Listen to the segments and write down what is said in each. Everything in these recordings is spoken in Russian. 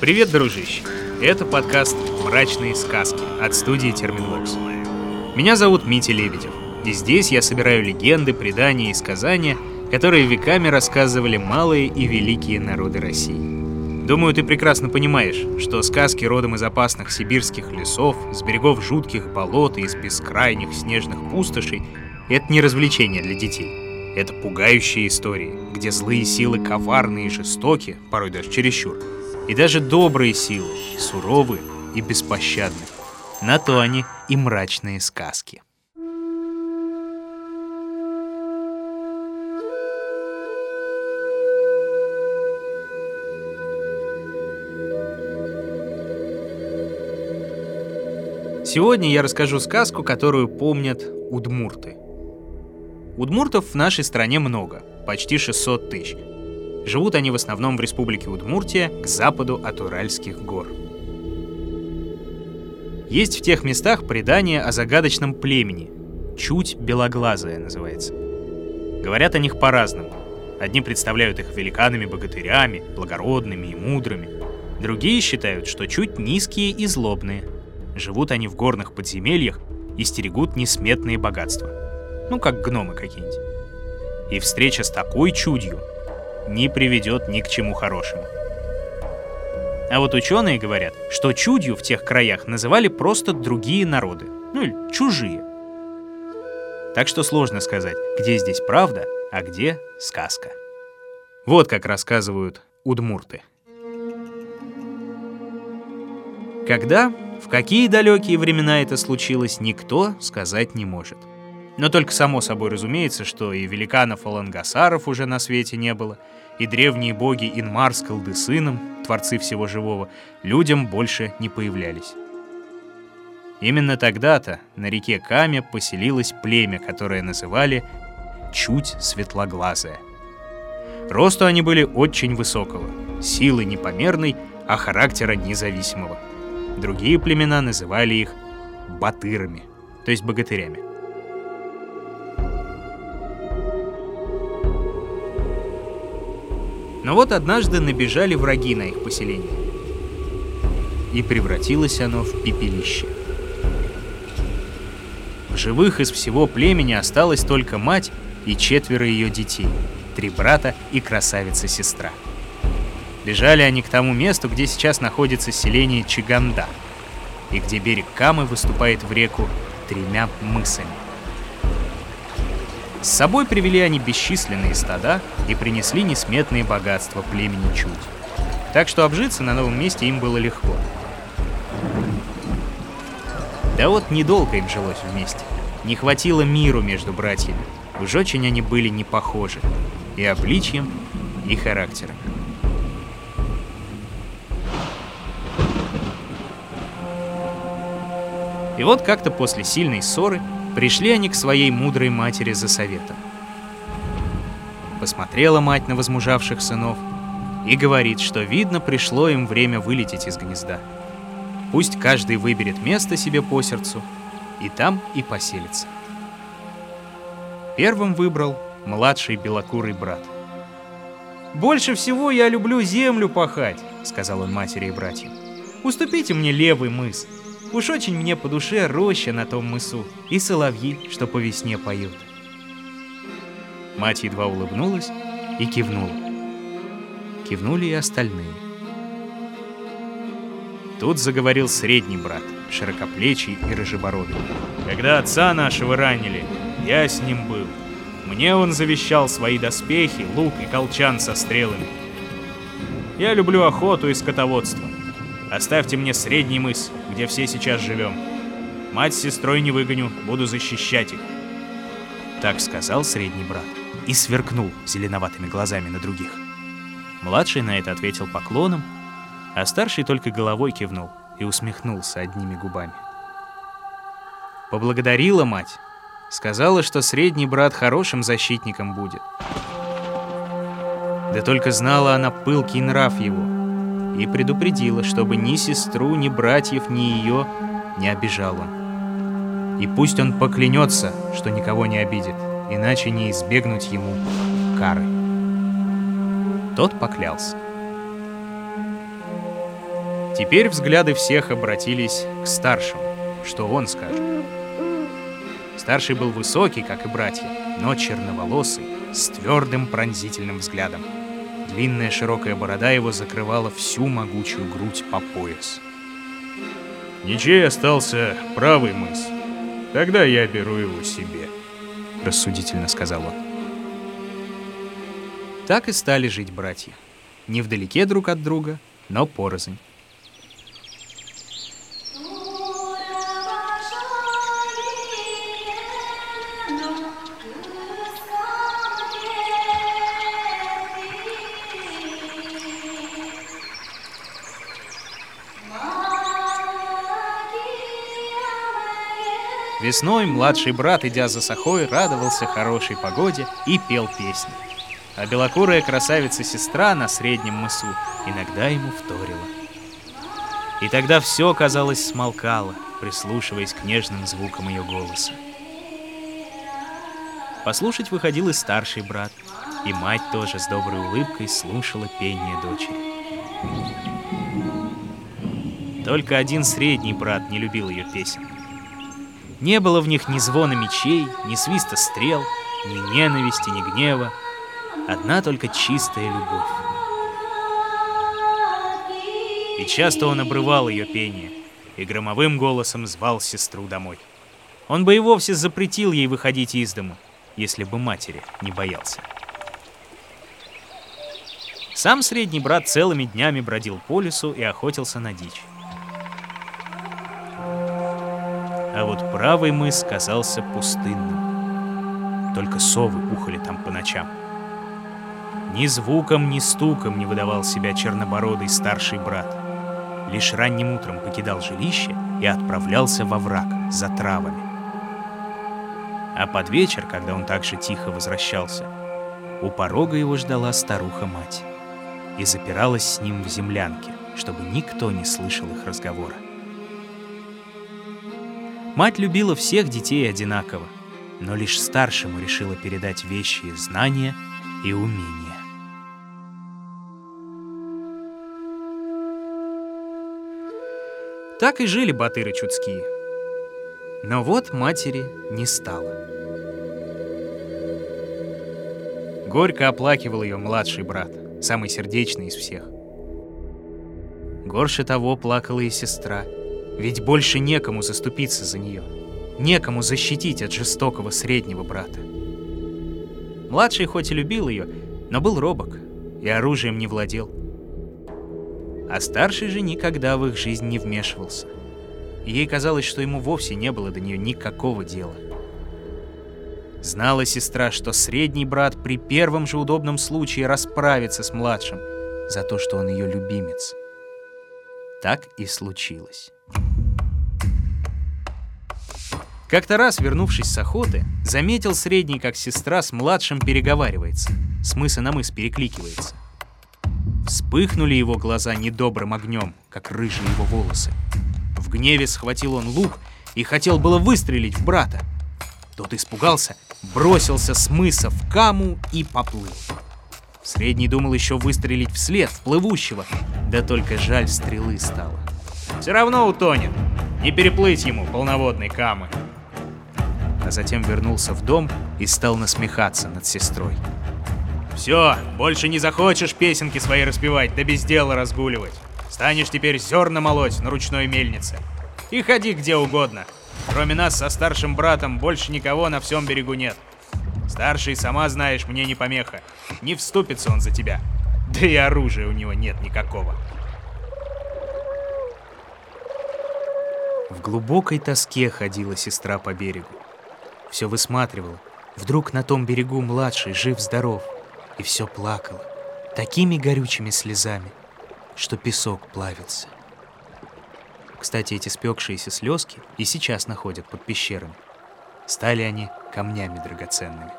Привет, дружище! Это подкаст «Мрачные сказки» от студии Терминвокс. Меня зовут Митя Лебедев, и здесь я собираю легенды, предания и сказания, которые веками рассказывали малые и великие народы России. Думаю, ты прекрасно понимаешь, что сказки родом из опасных сибирских лесов, с берегов жутких болот и из бескрайних снежных пустошей — это не развлечение для детей. Это пугающие истории, где злые силы коварные и жестоки, порой даже чересчур — и даже добрые силы, суровые и беспощадны. На то они и мрачные сказки. Сегодня я расскажу сказку, которую помнят удмурты. Удмуртов в нашей стране много, почти 600 тысяч. Живут они в основном в республике Удмуртия, к западу от Уральских гор. Есть в тех местах предание о загадочном племени. Чуть белоглазое называется. Говорят о них по-разному. Одни представляют их великанами-богатырями, благородными и мудрыми. Другие считают, что чуть низкие и злобные. Живут они в горных подземельях и стерегут несметные богатства. Ну, как гномы какие-нибудь. И встреча с такой чудью не приведет ни к чему хорошему. А вот ученые говорят, что чудью в тех краях называли просто другие народы, ну или чужие. Так что сложно сказать, где здесь правда, а где сказка. Вот как рассказывают удмурты. Когда, в какие далекие времена это случилось, никто сказать не может. Но только само собой разумеется, что и великанов-алангасаров уже на свете не было, и древние боги Инмар с Колдысыном, творцы всего живого, людям больше не появлялись. Именно тогда-то на реке Каме поселилось племя, которое называли «чуть светлоглазое». Росту они были очень высокого, силы непомерной, а характера независимого. Другие племена называли их батырами, то есть богатырями. Но вот однажды набежали враги на их поселение. И превратилось оно в пепелище. В живых из всего племени осталась только мать и четверо ее детей, три брата и красавица-сестра. Бежали они к тому месту, где сейчас находится селение Чиганда, и где берег Камы выступает в реку тремя мысами. С собой привели они бесчисленные стада и принесли несметные богатства племени Чудь. Так что обжиться на новом месте им было легко. Да вот недолго им жилось вместе. Не хватило миру между братьями. Уж очень они были не похожи. И обличьем, и характером. И вот как-то после сильной ссоры Пришли они к своей мудрой матери за советом. Посмотрела мать на возмужавших сынов и говорит, что видно пришло им время вылететь из гнезда. Пусть каждый выберет место себе по сердцу и там и поселится. Первым выбрал младший белокурый брат. «Больше всего я люблю землю пахать», — сказал он матери и братьям. «Уступите мне левый мыс, Уж очень мне по душе роща на том мысу и соловьи, что по весне поют. Мать едва улыбнулась и кивнула. Кивнули и остальные. Тут заговорил средний брат, широкоплечий и рыжебородый. Когда отца нашего ранили, я с ним был. Мне он завещал свои доспехи, лук и колчан со стрелами. Я люблю охоту и скотоводство. Оставьте мне средний мыс, где все сейчас живем. Мать с сестрой не выгоню, буду защищать их. Так сказал средний брат и сверкнул зеленоватыми глазами на других. Младший на это ответил поклоном, а старший только головой кивнул и усмехнулся одними губами. Поблагодарила мать, сказала, что средний брат хорошим защитником будет. Да только знала она пылкий нрав его — и предупредила, чтобы ни сестру, ни братьев, ни ее не обижал он. И пусть он поклянется, что никого не обидит, иначе не избегнуть ему кары. Тот поклялся. Теперь взгляды всех обратились к старшему, что он скажет. Старший был высокий, как и братья, но черноволосый, с твердым пронзительным взглядом. Длинная широкая борода его закрывала всю могучую грудь по пояс. Ничей остался правый мыс. Тогда я беру его себе, рассудительно сказал он. Так и стали жить братья. Не вдалеке друг от друга, но порознь. Весной младший брат, идя за сахой, радовался хорошей погоде и пел песни. А белокурая красавица-сестра на среднем мысу иногда ему вторила. И тогда все, казалось, смолкало, прислушиваясь к нежным звукам ее голоса. Послушать выходил и старший брат, и мать тоже с доброй улыбкой слушала пение дочери. Только один средний брат не любил ее песен. Не было в них ни звона мечей, ни свиста стрел, ни ненависти, ни гнева. Одна только чистая любовь. И часто он обрывал ее пение и громовым голосом звал сестру домой. Он бы и вовсе запретил ей выходить из дома, если бы матери не боялся. Сам средний брат целыми днями бродил по лесу и охотился на дичь. А вот правый мыс казался пустынным. Только совы ухали там по ночам. Ни звуком, ни стуком не выдавал себя чернобородый старший брат. Лишь ранним утром покидал жилище и отправлялся во враг за травами. А под вечер, когда он так же тихо возвращался, у порога его ждала старуха-мать и запиралась с ним в землянке, чтобы никто не слышал их разговора. Мать любила всех детей одинаково, но лишь старшему решила передать вещи, знания и умения. Так и жили батыры чудские. Но вот матери не стало. Горько оплакивал ее младший брат, самый сердечный из всех. Горше того плакала и сестра — ведь больше некому заступиться за нее. Некому защитить от жестокого среднего брата. Младший хоть и любил ее, но был робок и оружием не владел. А старший же никогда в их жизнь не вмешивался. Ей казалось, что ему вовсе не было до нее никакого дела. Знала сестра, что средний брат при первом же удобном случае расправится с младшим за то, что он ее любимец. Так и случилось. Как-то раз, вернувшись с охоты, заметил средний, как сестра с младшим переговаривается, с мыса на мыс перекликивается. Вспыхнули его глаза недобрым огнем, как рыжие его волосы. В гневе схватил он лук и хотел было выстрелить в брата. Тот испугался, бросился с мыса в каму и поплыл. Средний думал еще выстрелить вслед в плывущего, да только жаль стрелы стало. Все равно утонет, не переплыть ему полноводной камы а затем вернулся в дом и стал насмехаться над сестрой. «Все, больше не захочешь песенки свои распевать, да без дела разгуливать. Станешь теперь зерна молоть на ручной мельнице. И ходи где угодно. Кроме нас со старшим братом больше никого на всем берегу нет. Старший, сама знаешь, мне не помеха. Не вступится он за тебя. Да и оружия у него нет никакого». В глубокой тоске ходила сестра по берегу все высматривала. Вдруг на том берегу младший, жив-здоров, и все плакала, такими горючими слезами, что песок плавился. Кстати, эти спекшиеся слезки и сейчас находят под пещерами. Стали они камнями драгоценными.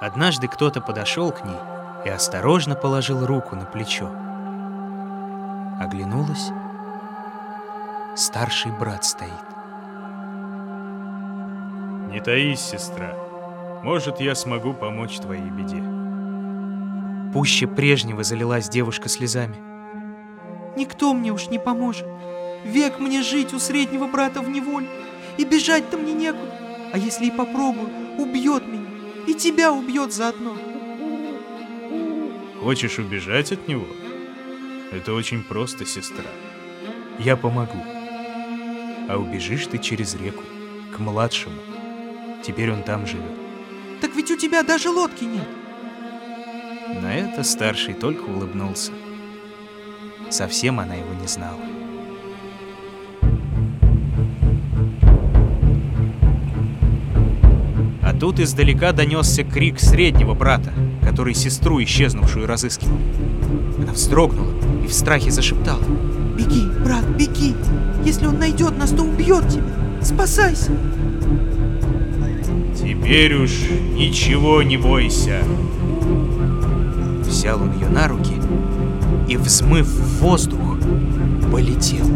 Однажды кто-то подошел к ней и осторожно положил руку на плечо. Оглянулась. Старший брат стоит. Не таись, сестра. Может, я смогу помочь твоей беде. Пуще прежнего залилась девушка слезами. Никто мне уж не поможет. Век мне жить у среднего брата в неволе. И бежать-то мне некуда. А если и попробую, убьет меня. И тебя убьет заодно. Хочешь убежать от него? Это очень просто, сестра. Я помогу. А убежишь ты через реку, к младшему. Теперь он там живет. Так ведь у тебя даже лодки нет. На это старший только улыбнулся. Совсем она его не знала. А тут издалека донесся крик среднего брата, который сестру исчезнувшую разыскивал. Она вздрогнула и в страхе зашептала. Беги, брат, беги. Если он найдет нас, то убьет тебя. Спасайся. Теперь уж ничего не бойся. Взял он ее на руки и, взмыв в воздух, полетел.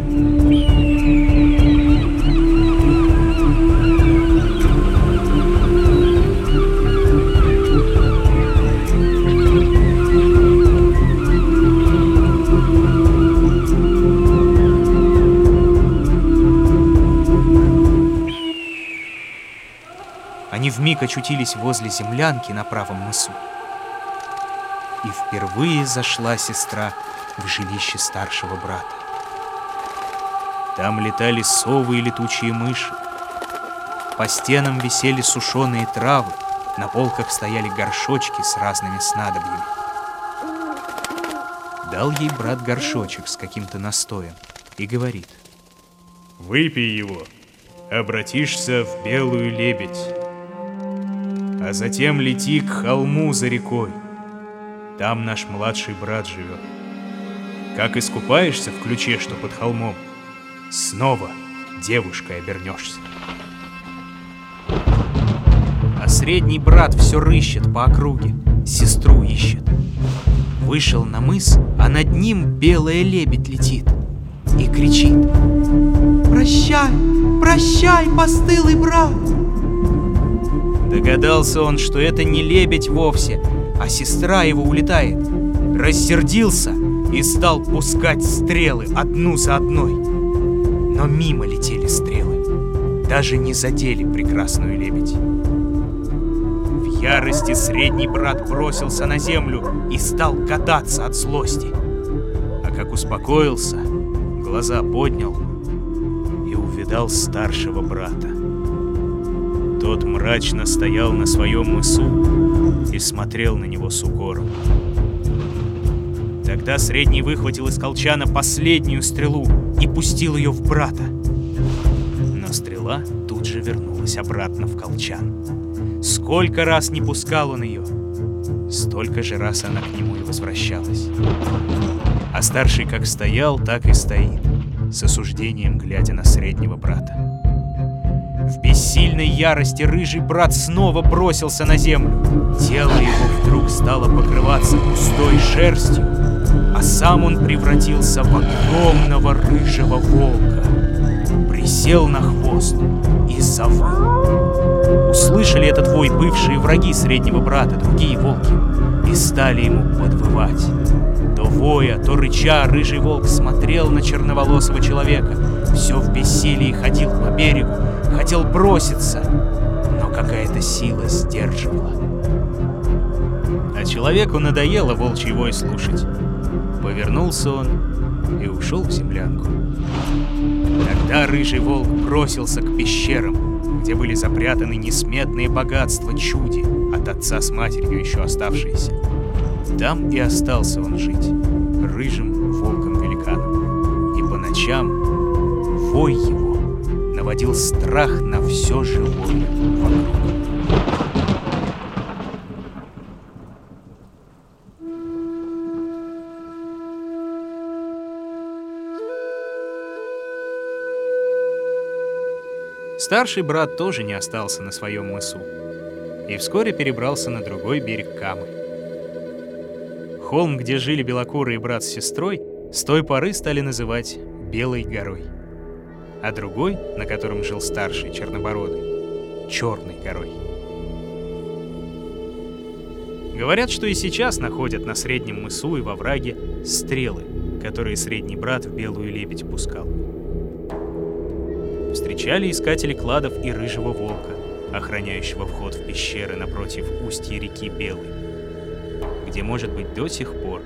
Вмиг очутились возле землянки на правом мысу. И впервые зашла сестра в жилище старшего брата. Там летали совы и летучие мыши. По стенам висели сушеные травы, на полках стояли горшочки с разными снадобьями. Дал ей брат горшочек с каким-то настоем и говорит. Выпей его, обратишься в белую лебедь. А затем лети к холму за рекой. Там наш младший брат живет. Как искупаешься в ключе, что под холмом, снова девушкой обернешься. А средний брат все рыщет по округе, сестру ищет. Вышел на мыс, а над ним белая лебедь летит и кричит. Прощай, прощай, постылый брат. Догадался он, что это не лебедь вовсе, а сестра его улетает. Рассердился и стал пускать стрелы одну за одной. Но мимо летели стрелы, даже не задели прекрасную лебедь. В ярости средний брат бросился на землю и стал кататься от злости. А как успокоился, глаза поднял и увидал старшего брата. Тот мрачно стоял на своем мысу и смотрел на него с укором. Тогда Средний выхватил из колчана последнюю стрелу и пустил ее в брата. Но стрела тут же вернулась обратно в колчан. Сколько раз не пускал он ее, столько же раз она к нему и возвращалась. А старший как стоял, так и стоит, с осуждением глядя на среднего брата. В бессильной ярости рыжий брат снова бросился на землю. Тело его вдруг стало покрываться густой шерстью, а сам он превратился в огромного рыжего волка. Присел на хвост и завыл. Услышали этот вой бывшие враги среднего брата, другие волки, и стали ему подвывать. То воя, то рыча, рыжий волк смотрел на черноволосого человека, все в бессилии ходил по берегу, хотел броситься, но какая-то сила сдерживала. А человеку надоело волчий вой слушать. Повернулся он и ушел в землянку. Тогда рыжий волк бросился к пещерам, где были запрятаны несметные богатства чуди, от отца с матерью еще оставшиеся. Там и остался он жить, рыжим волком-великаном. И по ночам вой его наводил страх на все живое вокруг. Старший брат тоже не остался на своем мысу и вскоре перебрался на другой берег Камы. Холм, где жили белокурый брат с сестрой, с той поры стали называть Белой горой, а другой, на котором жил старший чернобородый, Черной горой. Говорят, что и сейчас находят на Среднем мысу и во враге стрелы, которые Средний брат в Белую Лебедь пускал. Встречали искатели кладов и Рыжего Волка, охраняющего вход в пещеры напротив устья реки Белой, где, может быть, до сих пор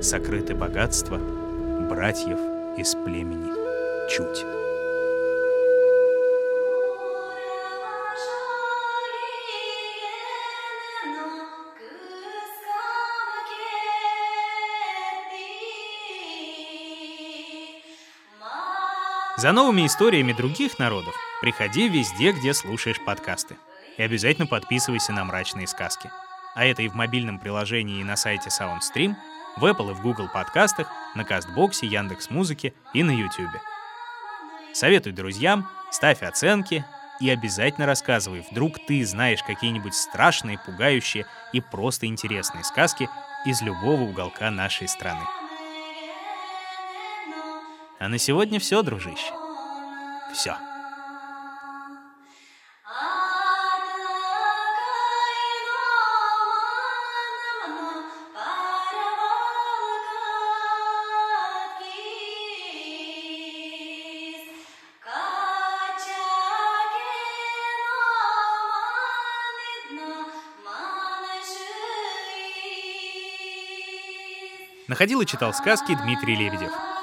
сокрыты богатства братьев из племени Чуть. За новыми историями других народов приходи везде, где слушаешь подкасты. И обязательно подписывайся на «Мрачные сказки». А это и в мобильном приложении и на сайте SoundStream, в Apple и в Google подкастах, на Кастбоксе, Яндекс Музыке и на YouTube. Советуй друзьям, ставь оценки и обязательно рассказывай, вдруг ты знаешь какие-нибудь страшные, пугающие и просто интересные сказки из любого уголка нашей страны. А на сегодня все, дружище. Все. Находил и читал сказки Дмитрий Лебедев.